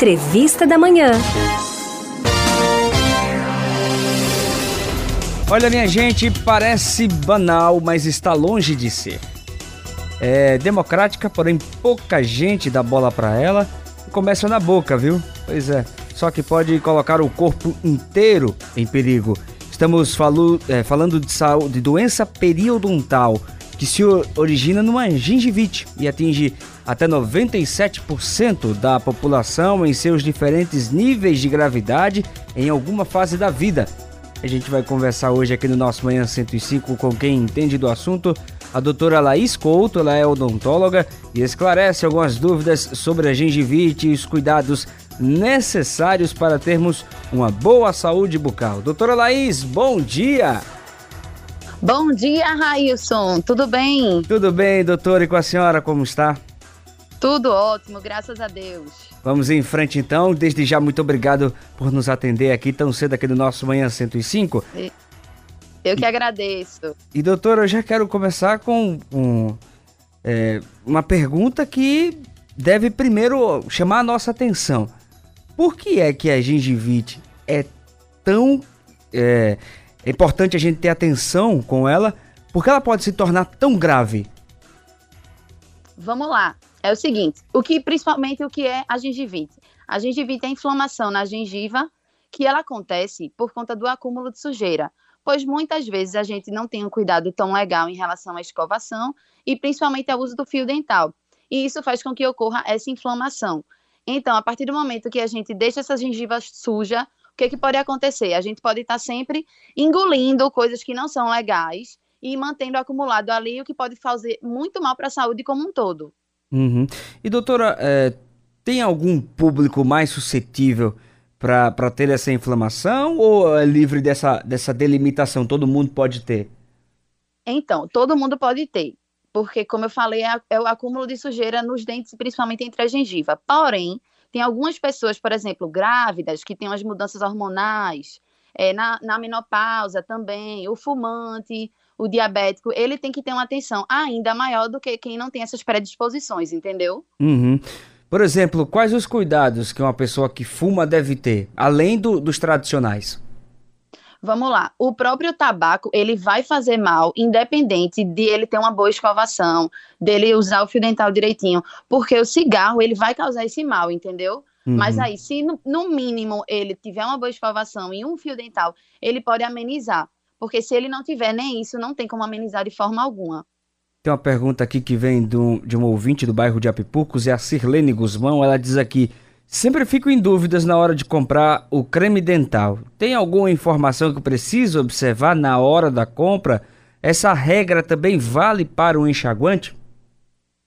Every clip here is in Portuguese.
Entrevista da Manhã. Olha, minha gente, parece banal, mas está longe de ser. É democrática, porém pouca gente dá bola para ela. Começa na boca, viu? Pois é. Só que pode colocar o corpo inteiro em perigo. Estamos falo, é, falando de, saúde, de doença periodontal, que se origina numa gengivite e atinge até 97% da população em seus diferentes níveis de gravidade em alguma fase da vida. A gente vai conversar hoje aqui no nosso Manhã 105 com quem entende do assunto, a doutora Laís Couto, ela é odontóloga e esclarece algumas dúvidas sobre a gengivite e os cuidados necessários para termos uma boa saúde bucal. Doutora Laís, bom dia! Bom dia, Railson. Tudo bem? Tudo bem, doutora. E com a senhora, como está? Tudo ótimo, graças a Deus. Vamos em frente então. Desde já, muito obrigado por nos atender aqui tão cedo aqui no nosso Manhã 105. Eu que agradeço. E doutora, eu já quero começar com um, é, uma pergunta que deve primeiro chamar a nossa atenção. Por que é que a gengivite é tão é, é importante a gente ter atenção com ela? Porque ela pode se tornar tão grave? Vamos lá é o seguinte, o que principalmente o que é a gengivite? A gengivite é a inflamação na gengiva que ela acontece por conta do acúmulo de sujeira, pois muitas vezes a gente não tem um cuidado tão legal em relação à escovação e principalmente ao uso do fio dental. E isso faz com que ocorra essa inflamação. Então, a partir do momento que a gente deixa essa gengiva suja, que, que pode acontecer? A gente pode estar sempre engolindo coisas que não são legais e mantendo acumulado ali, o que pode fazer muito mal para a saúde como um todo. Uhum. E doutora, é, tem algum público mais suscetível para ter essa inflamação ou é livre dessa, dessa delimitação? Todo mundo pode ter? Então, todo mundo pode ter, porque, como eu falei, é, é o acúmulo de sujeira nos dentes, principalmente entre a gengiva. Porém, tem algumas pessoas, por exemplo, grávidas, que têm umas mudanças hormonais, é, na, na menopausa também, o fumante, o diabético, ele tem que ter uma atenção ainda maior do que quem não tem essas predisposições, entendeu? Uhum. Por exemplo, quais os cuidados que uma pessoa que fuma deve ter, além do, dos tradicionais? Vamos lá, o próprio tabaco, ele vai fazer mal, independente de ele ter uma boa escovação, dele usar o fio dental direitinho, porque o cigarro, ele vai causar esse mal, entendeu? Uhum. Mas aí, se no, no mínimo ele tiver uma boa escovação e um fio dental, ele pode amenizar. Porque se ele não tiver nem isso, não tem como amenizar de forma alguma. Tem uma pergunta aqui que vem do, de um ouvinte do bairro de Apipucos, é a Sirlene Guzmão. Ela diz aqui: sempre fico em dúvidas na hora de comprar o creme dental. Tem alguma informação que preciso observar na hora da compra? Essa regra também vale para o enxaguante?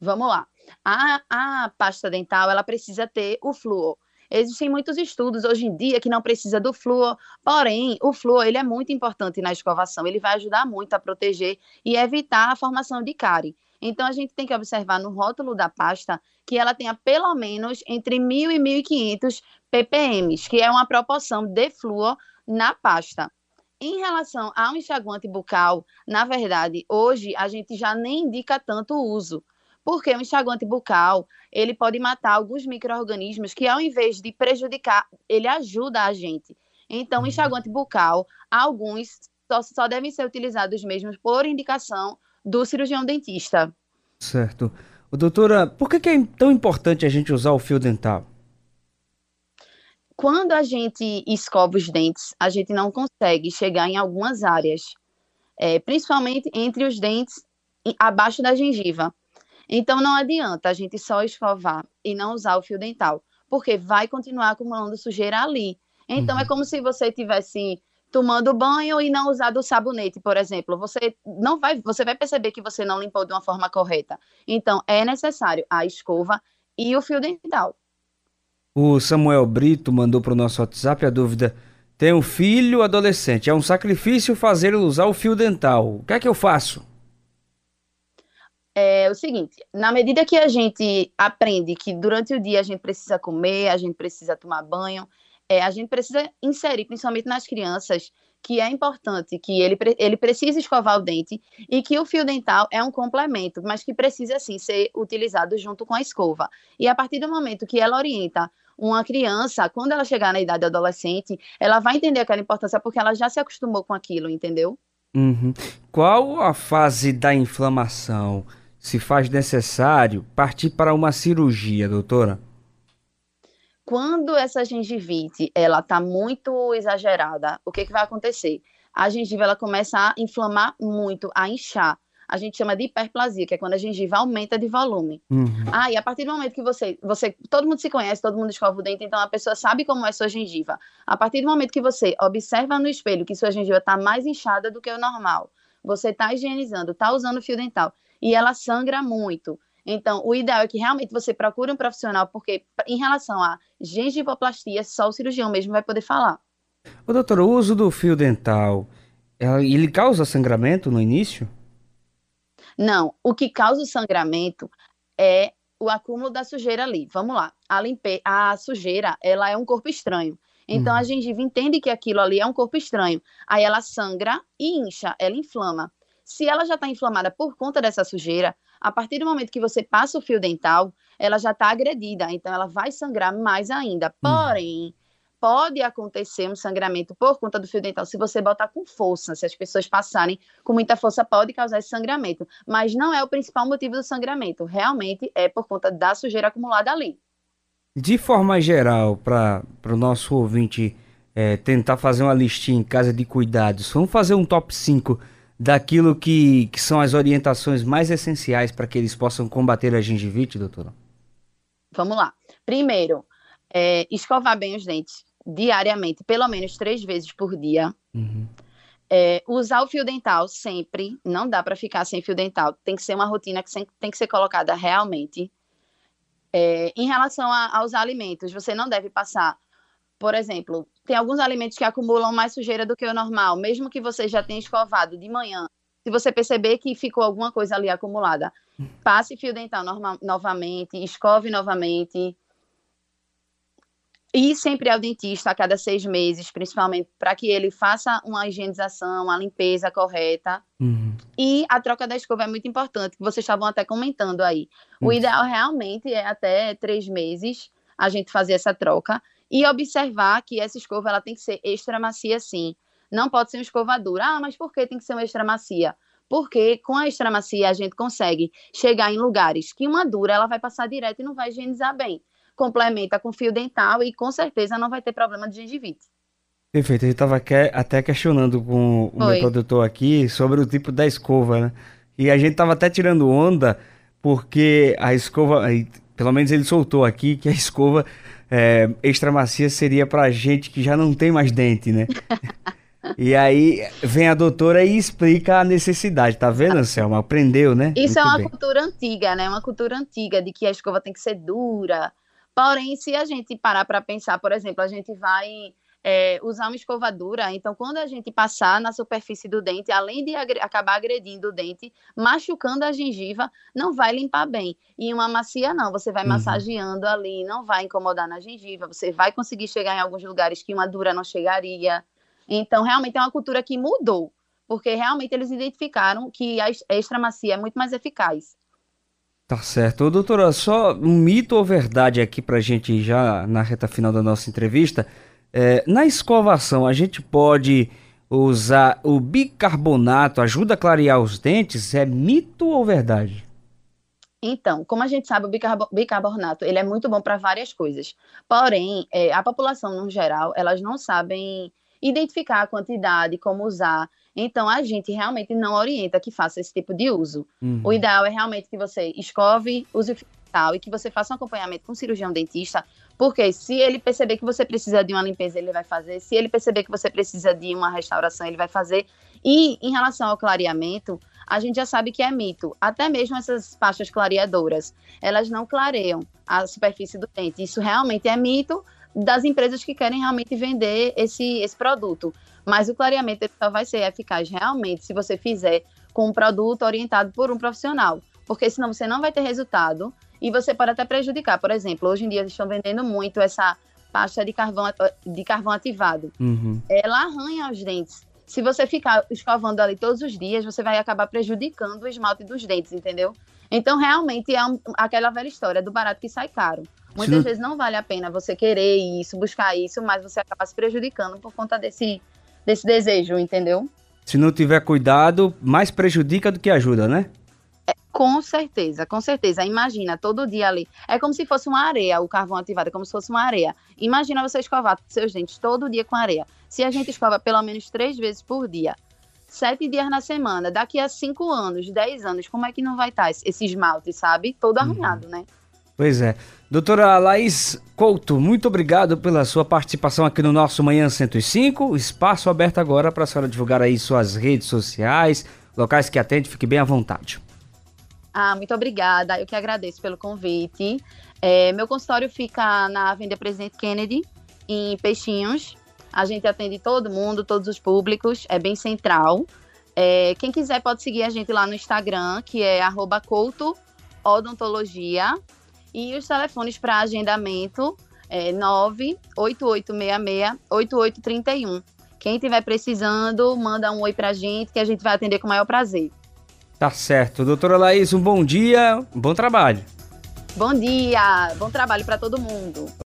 Vamos lá. A, a pasta dental ela precisa ter o flúor. Existem muitos estudos hoje em dia que não precisa do flúor, porém, o flúor ele é muito importante na escovação, ele vai ajudar muito a proteger e evitar a formação de cárie. Então, a gente tem que observar no rótulo da pasta que ela tenha pelo menos entre 1.000 e 1.500 ppm, que é uma proporção de flúor na pasta. Em relação ao enxaguante bucal, na verdade, hoje a gente já nem indica tanto o uso, porque o enxaguante bucal, ele pode matar alguns micro-organismos que, ao invés de prejudicar, ele ajuda a gente. Então, o uhum. enxaguante bucal, alguns só, só devem ser utilizados mesmo por indicação do cirurgião dentista. Certo. Doutora, por que, que é tão importante a gente usar o fio dental? Quando a gente escova os dentes, a gente não consegue chegar em algumas áreas, é, principalmente entre os dentes abaixo da gengiva. Então não adianta a gente só escovar e não usar o fio dental, porque vai continuar acumulando sujeira ali. Então uhum. é como se você tivesse tomando banho e não usado o sabonete, por exemplo. Você não vai, você vai perceber que você não limpou de uma forma correta. Então é necessário a escova e o fio dental. O Samuel Brito mandou para o nosso WhatsApp a dúvida: tem um filho adolescente, é um sacrifício fazer ele usar o fio dental. O que é que eu faço? é o seguinte: na medida que a gente aprende que durante o dia a gente precisa comer, a gente precisa tomar banho, é, a gente precisa inserir, principalmente nas crianças, que é importante que ele, ele precisa escovar o dente e que o fio dental é um complemento, mas que precisa sim ser utilizado junto com a escova. E a partir do momento que ela orienta uma criança, quando ela chegar na idade adolescente, ela vai entender aquela importância porque ela já se acostumou com aquilo, entendeu? Uhum. Qual a fase da inflamação? Se faz necessário partir para uma cirurgia, doutora? Quando essa gengivite ela está muito exagerada, o que, que vai acontecer? A gengiva ela começa a inflamar muito, a inchar a gente chama de hiperplasia, que é quando a gengiva aumenta de volume. Uhum. Ah, e a partir do momento que você, você, todo mundo se conhece, todo mundo escova o dente, então a pessoa sabe como é sua gengiva. A partir do momento que você observa no espelho que sua gengiva está mais inchada do que o normal, você está higienizando, está usando fio dental e ela sangra muito. Então, o ideal é que realmente você procure um profissional, porque em relação à gengivoplastia, só o cirurgião mesmo vai poder falar. Ô, doutor, o uso do fio dental, ele causa sangramento no início? Não, o que causa o sangramento é o acúmulo da sujeira ali. Vamos lá. A, limpe... a sujeira, ela é um corpo estranho. Então, uhum. a gengiva entende que aquilo ali é um corpo estranho. Aí ela sangra e incha, ela inflama. Se ela já está inflamada por conta dessa sujeira, a partir do momento que você passa o fio dental, ela já está agredida. Então, ela vai sangrar mais ainda. Uhum. Porém, pode acontecer um sangramento por conta do fio dental se você botar com força, se as pessoas passarem com muita força, pode causar esse sangramento. Mas não é o principal motivo do sangramento, realmente é por conta da sujeira acumulada ali. De forma geral, para o nosso ouvinte é, tentar fazer uma listinha em casa de cuidados, vamos fazer um top 5 daquilo que, que são as orientações mais essenciais para que eles possam combater a gengivite, doutora? Vamos lá. Primeiro, é, escovar bem os dentes diariamente, pelo menos três vezes por dia. Uhum. É, usar o fio dental sempre, não dá para ficar sem fio dental, tem que ser uma rotina que tem que ser colocada realmente. É, em relação a, aos alimentos, você não deve passar, por exemplo, tem alguns alimentos que acumulam mais sujeira do que o normal, mesmo que você já tenha escovado de manhã. Se você perceber que ficou alguma coisa ali acumulada, passe fio dental norma, novamente, escove novamente, e sempre ao dentista a cada seis meses, principalmente para que ele faça uma higienização, uma limpeza correta. Uhum. E a troca da escova é muito importante, que vocês estavam até comentando aí. O ideal realmente é até três meses a gente fazer essa troca e observar que essa escova ela tem que ser extra macia, sim. Não pode ser uma escova dura. Ah, mas por que tem que ser uma extra macia? Porque com a extra macia a gente consegue chegar em lugares que uma dura ela vai passar direto e não vai higienizar bem complementa com fio dental e com certeza não vai ter problema de gengivite. Perfeito, a gente estava até questionando com o meu produtor aqui sobre o tipo da escova, né? E a gente estava até tirando onda porque a escova, pelo menos ele soltou aqui que a escova é, extra macia seria para gente que já não tem mais dente, né? E aí vem a doutora e explica a necessidade, tá vendo, Anselma? Aprendeu, né? Isso Muito é uma bem. cultura antiga, né? Uma cultura antiga de que a escova tem que ser dura, Porém, se a gente parar para pensar, por exemplo, a gente vai é, usar uma escovadura, então quando a gente passar na superfície do dente, além de agre acabar agredindo o dente, machucando a gengiva, não vai limpar bem. E uma macia não, você vai uhum. massageando ali, não vai incomodar na gengiva, você vai conseguir chegar em alguns lugares que uma dura não chegaria. Então, realmente é uma cultura que mudou, porque realmente eles identificaram que a extra macia é muito mais eficaz. Tá certo. Ô, doutora, só um mito ou verdade aqui pra gente já na reta final da nossa entrevista. É, na escovação, a gente pode usar o bicarbonato, ajuda a clarear os dentes? É mito ou verdade? Então, como a gente sabe, o bicarbonato ele é muito bom para várias coisas. Porém, é, a população no geral, elas não sabem identificar a quantidade, como usar. Então, a gente realmente não orienta que faça esse tipo de uso. Uhum. O ideal é realmente que você escove, use o tal e que você faça um acompanhamento com um cirurgião dentista, porque se ele perceber que você precisa de uma limpeza, ele vai fazer. Se ele perceber que você precisa de uma restauração, ele vai fazer. E em relação ao clareamento, a gente já sabe que é mito. Até mesmo essas pastas clareadoras, elas não clareiam a superfície do dente. Isso realmente é mito das empresas que querem realmente vender esse, esse produto. Mas o clareamento só vai ser eficaz realmente se você fizer com um produto orientado por um profissional. Porque senão você não vai ter resultado e você pode até prejudicar. Por exemplo, hoje em dia eles estão vendendo muito essa pasta de carvão, de carvão ativado. Uhum. Ela arranha os dentes. Se você ficar escovando ali todos os dias, você vai acabar prejudicando o esmalte dos dentes, entendeu? Então, realmente, é um, aquela velha história do barato que sai caro. Muitas não... vezes não vale a pena você querer isso, buscar isso, mas você acaba se prejudicando por conta desse, desse desejo, entendeu? Se não tiver cuidado, mais prejudica do que ajuda, né? Com certeza, com certeza. Imagina, todo dia ali. É como se fosse uma areia, o carvão ativado, é como se fosse uma areia. Imagina você escovar seus dentes todo dia com areia. Se a gente escova pelo menos três vezes por dia, sete dias na semana, daqui a cinco anos, dez anos, como é que não vai estar esse esmalte, sabe? Todo uhum. arranhado, uhum. né? Pois é. Doutora Laís Couto, muito obrigado pela sua participação aqui no nosso Manhã 105. Espaço aberto agora para a senhora divulgar aí suas redes sociais, locais que atende, fique bem à vontade. Ah, muito obrigada. Eu que agradeço pelo convite. É, meu consultório fica na Avenida Presidente Kennedy, em Peixinhos. A gente atende todo mundo, todos os públicos, é bem central. É, quem quiser pode seguir a gente lá no Instagram, que é arroba couto odontologia. E os telefones para agendamento é 98866-8831. Quem estiver precisando, manda um oi para a gente que a gente vai atender com o maior prazer. Tá certo. Doutora Laís, um bom dia, um bom trabalho. Bom dia, bom trabalho para todo mundo.